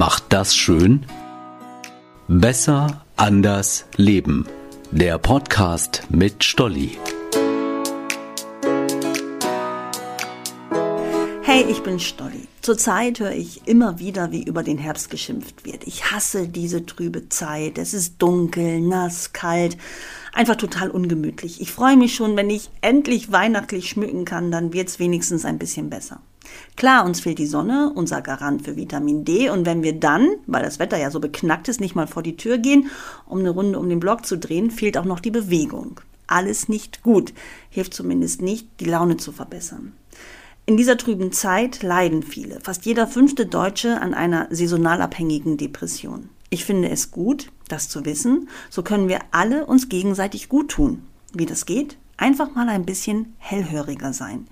macht das schön? Besser, anders, leben. Der Podcast mit Stolli. Hey, ich bin Stolli. Zurzeit höre ich immer wieder, wie über den Herbst geschimpft wird. Ich hasse diese trübe Zeit. Es ist dunkel, nass, kalt, einfach total ungemütlich. Ich freue mich schon, wenn ich endlich weihnachtlich schmücken kann, dann wird es wenigstens ein bisschen besser. Klar, uns fehlt die Sonne, unser Garant für Vitamin D. Und wenn wir dann, weil das Wetter ja so beknackt ist, nicht mal vor die Tür gehen, um eine Runde um den Block zu drehen, fehlt auch noch die Bewegung. Alles nicht gut, hilft zumindest nicht, die Laune zu verbessern. In dieser trüben Zeit leiden viele, fast jeder fünfte Deutsche an einer saisonal abhängigen Depression. Ich finde es gut, das zu wissen. So können wir alle uns gegenseitig gut tun. Wie das geht? Einfach mal ein bisschen hellhöriger sein.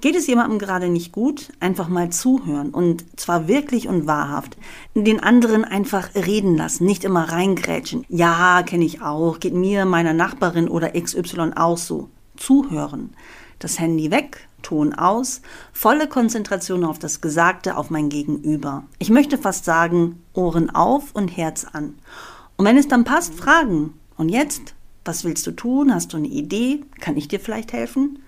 Geht es jemandem gerade nicht gut, einfach mal zuhören und zwar wirklich und wahrhaft. Den anderen einfach reden lassen, nicht immer reingrätschen. Ja, kenne ich auch, geht mir, meiner Nachbarin oder XY auch so. Zuhören. Das Handy weg, Ton aus, volle Konzentration auf das Gesagte, auf mein Gegenüber. Ich möchte fast sagen, Ohren auf und Herz an. Und wenn es dann passt, fragen. Und jetzt? Was willst du tun? Hast du eine Idee? Kann ich dir vielleicht helfen?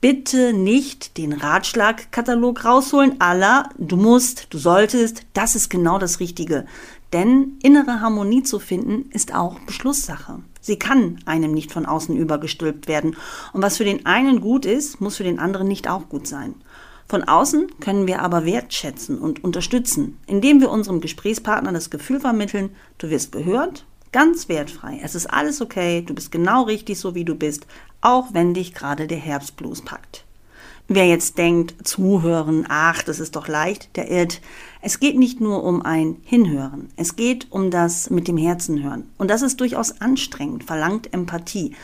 Bitte nicht den Ratschlagkatalog rausholen, aller, du musst, du solltest, das ist genau das Richtige. Denn innere Harmonie zu finden, ist auch Beschlusssache. Sie kann einem nicht von außen übergestülpt werden. Und was für den einen gut ist, muss für den anderen nicht auch gut sein. Von außen können wir aber wertschätzen und unterstützen, indem wir unserem Gesprächspartner das Gefühl vermitteln, du wirst gehört, Ganz wertfrei. Es ist alles okay, du bist genau richtig so, wie du bist, auch wenn dich gerade der Herbstblues packt. Wer jetzt denkt, zuhören, ach, das ist doch leicht, der irrt. Es geht nicht nur um ein Hinhören, es geht um das mit dem Herzen hören. Und das ist durchaus anstrengend, verlangt Empathie.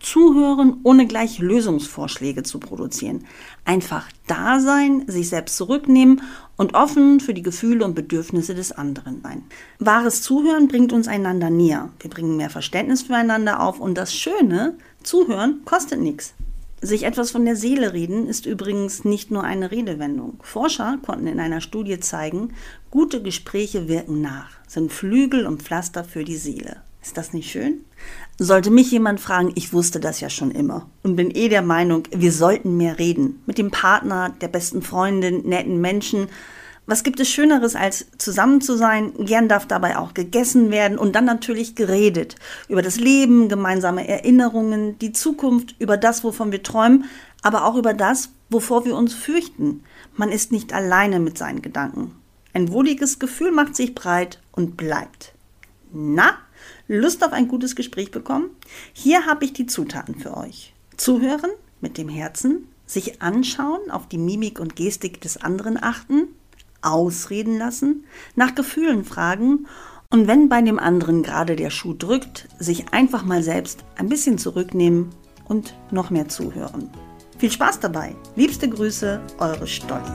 Zuhören, ohne gleich Lösungsvorschläge zu produzieren. Einfach da sein, sich selbst zurücknehmen und offen für die Gefühle und Bedürfnisse des anderen sein. Wahres Zuhören bringt uns einander näher. Wir bringen mehr Verständnis füreinander auf und das Schöne, Zuhören kostet nichts. Sich etwas von der Seele reden ist übrigens nicht nur eine Redewendung. Forscher konnten in einer Studie zeigen, gute Gespräche wirken nach, sind Flügel und Pflaster für die Seele. Ist das nicht schön? Sollte mich jemand fragen, ich wusste das ja schon immer und bin eh der Meinung, wir sollten mehr reden. Mit dem Partner, der besten Freundin, netten Menschen. Was gibt es Schöneres, als zusammen zu sein? Gern darf dabei auch gegessen werden und dann natürlich geredet. Über das Leben, gemeinsame Erinnerungen, die Zukunft, über das, wovon wir träumen, aber auch über das, wovor wir uns fürchten. Man ist nicht alleine mit seinen Gedanken. Ein wohliges Gefühl macht sich breit und bleibt. Na, Lust auf ein gutes Gespräch bekommen? Hier habe ich die Zutaten für euch. Zuhören mit dem Herzen, sich anschauen, auf die Mimik und Gestik des anderen achten, ausreden lassen, nach Gefühlen fragen und wenn bei dem anderen gerade der Schuh drückt, sich einfach mal selbst ein bisschen zurücknehmen und noch mehr zuhören. Viel Spaß dabei. Liebste Grüße, eure Stolli.